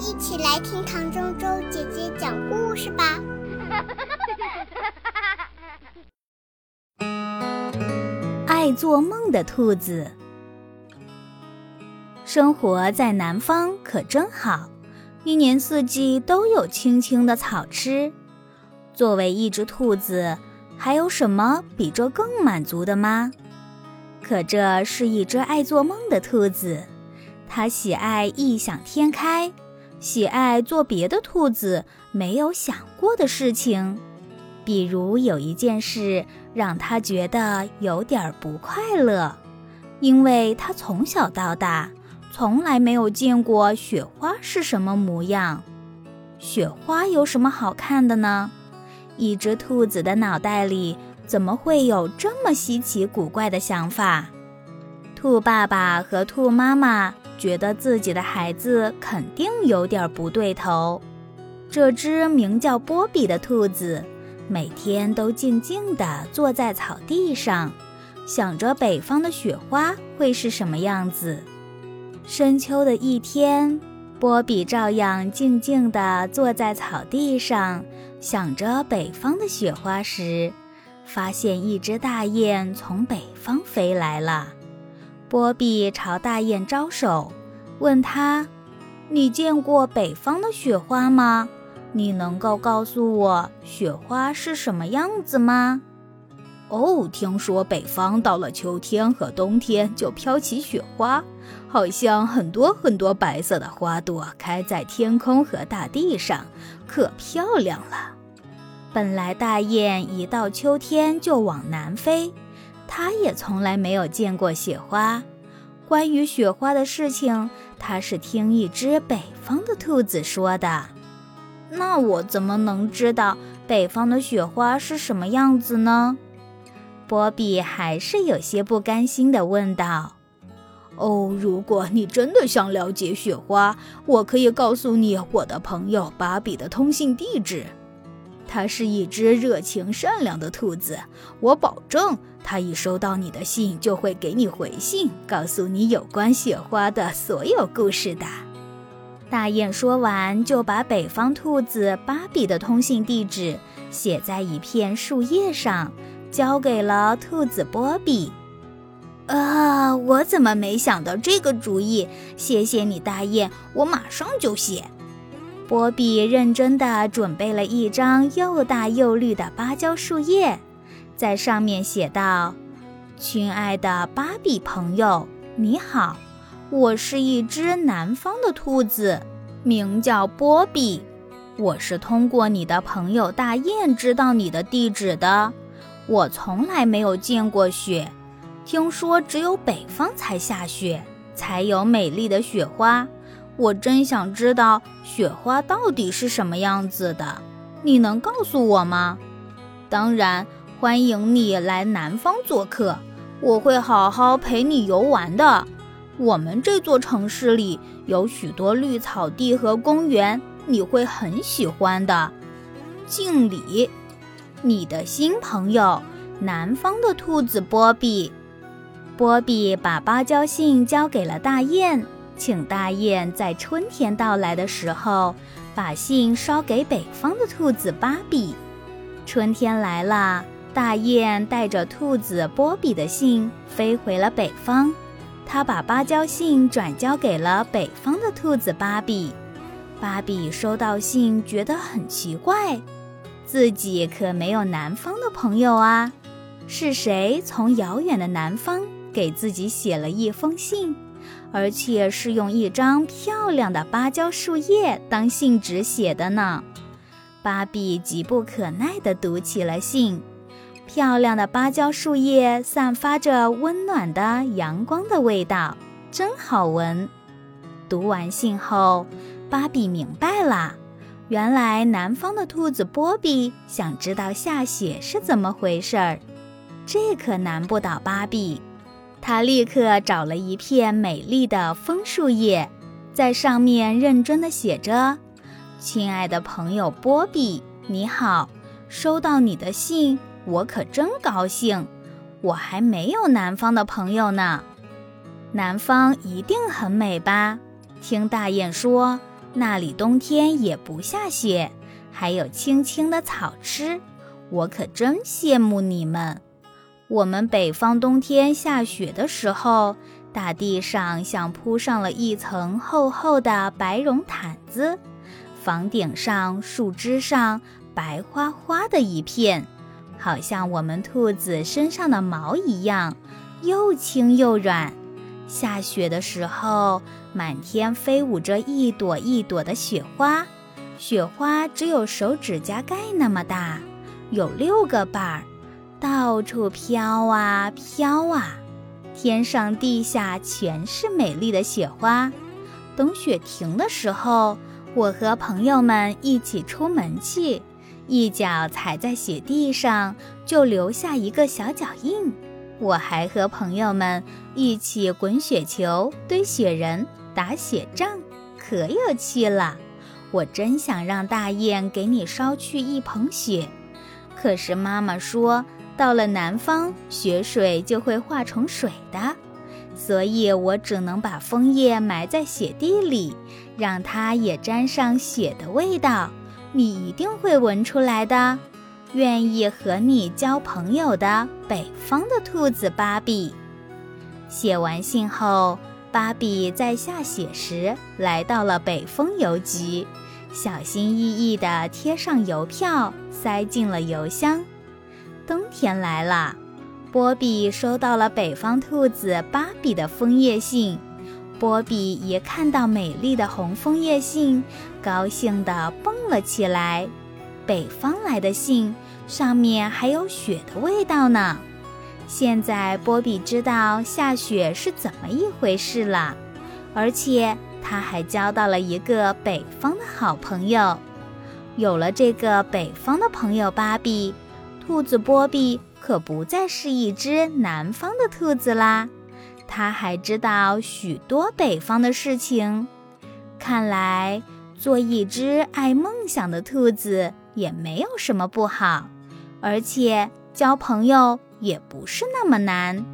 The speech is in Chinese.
一起来听唐周周姐姐讲故事吧。爱做梦的兔子，生活在南方可真好，一年四季都有青青的草吃。作为一只兔子，还有什么比这更满足的吗？可这是一只爱做梦的兔子，它喜爱异想天开，喜爱做别的兔子没有想过的事情。比如有一件事让他觉得有点不快乐，因为他从小到大从来没有见过雪花是什么模样。雪花有什么好看的呢？一只兔子的脑袋里怎么会有这么稀奇古怪的想法？兔爸爸和兔妈妈觉得自己的孩子肯定有点不对头。这只名叫波比的兔子。每天都静静地坐在草地上，想着北方的雪花会是什么样子。深秋的一天，波比照样静静地坐在草地上，想着北方的雪花时，发现一只大雁从北方飞来了。波比朝大雁招手，问他：“你见过北方的雪花吗？”你能够告诉我雪花是什么样子吗？哦，听说北方到了秋天和冬天就飘起雪花，好像很多很多白色的花朵开在天空和大地上，可漂亮了。本来大雁一到秋天就往南飞，他也从来没有见过雪花。关于雪花的事情，他是听一只北方的兔子说的。那我怎么能知道北方的雪花是什么样子呢？波比还是有些不甘心地问道。“哦，如果你真的想了解雪花，我可以告诉你我的朋友芭比的通信地址。它是一只热情善良的兔子，我保证，它一收到你的信就会给你回信，告诉你有关雪花的所有故事的。”大雁说完，就把北方兔子芭比的通信地址写在一片树叶上，交给了兔子波比。啊，我怎么没想到这个主意？谢谢你，大雁，我马上就写。波比认真地准备了一张又大又绿的芭蕉树叶，在上面写道：“亲爱的芭比朋友，你好。”我是一只南方的兔子，名叫波比。我是通过你的朋友大雁知道你的地址的。我从来没有见过雪，听说只有北方才下雪，才有美丽的雪花。我真想知道雪花到底是什么样子的，你能告诉我吗？当然，欢迎你来南方做客，我会好好陪你游玩的。我们这座城市里有许多绿草地和公园，你会很喜欢的。敬礼，你的新朋友，南方的兔子波比。波比把芭蕉信交给了大雁，请大雁在春天到来的时候，把信捎给北方的兔子芭比。春天来了，大雁带着兔子波比的信飞回了北方。他把芭蕉信转交给了北方的兔子芭比。芭比收到信，觉得很奇怪，自己可没有南方的朋友啊！是谁从遥远的南方给自己写了一封信，而且是用一张漂亮的芭蕉树叶当信纸写的呢？芭比急不可耐地读起了信。漂亮的芭蕉树叶散发着温暖的阳光的味道，真好闻。读完信后，芭比明白了，原来南方的兔子波比想知道下雪是怎么回事儿。这可难不倒芭比，他立刻找了一片美丽的枫树叶，在上面认真地写着：“亲爱的朋友波比，你好，收到你的信。”我可真高兴，我还没有南方的朋友呢。南方一定很美吧？听大雁说，那里冬天也不下雪，还有青青的草吃。我可真羡慕你们。我们北方冬天下雪的时候，大地上像铺上了一层厚厚的白绒毯子，房顶上、树枝上白花花的一片，好像我们兔子身上的毛一样，又轻又软。下雪的时候，满天飞舞着一朵一朵的雪花，雪花只有手指甲盖那么大，有六个瓣儿。到处飘啊飘啊，天上地下全是美丽的雪花。等雪停的时候，我和朋友们一起出门去，一脚踩在雪地上就留下一个小脚印。我还和朋友们一起滚雪球、堆雪人、打雪仗，可有趣了。我真想让大雁给你捎去一捧雪，可是妈妈说。到了南方，雪水就会化成水的，所以我只能把枫叶埋在雪地里，让它也沾上雪的味道。你一定会闻出来的。愿意和你交朋友的北方的兔子芭比。写完信后，芭比在下雪时来到了北风邮局，小心翼翼地贴上邮票，塞进了邮箱。冬天来了，波比收到了北方兔子芭比的枫叶信。波比一看到美丽的红枫叶信，高兴地蹦了起来。北方来的信，上面还有雪的味道呢。现在波比知道下雪是怎么一回事了，而且他还交到了一个北方的好朋友。有了这个北方的朋友，芭比。兔子波比可不再是一只南方的兔子啦，它还知道许多北方的事情。看来，做一只爱梦想的兔子也没有什么不好，而且交朋友也不是那么难。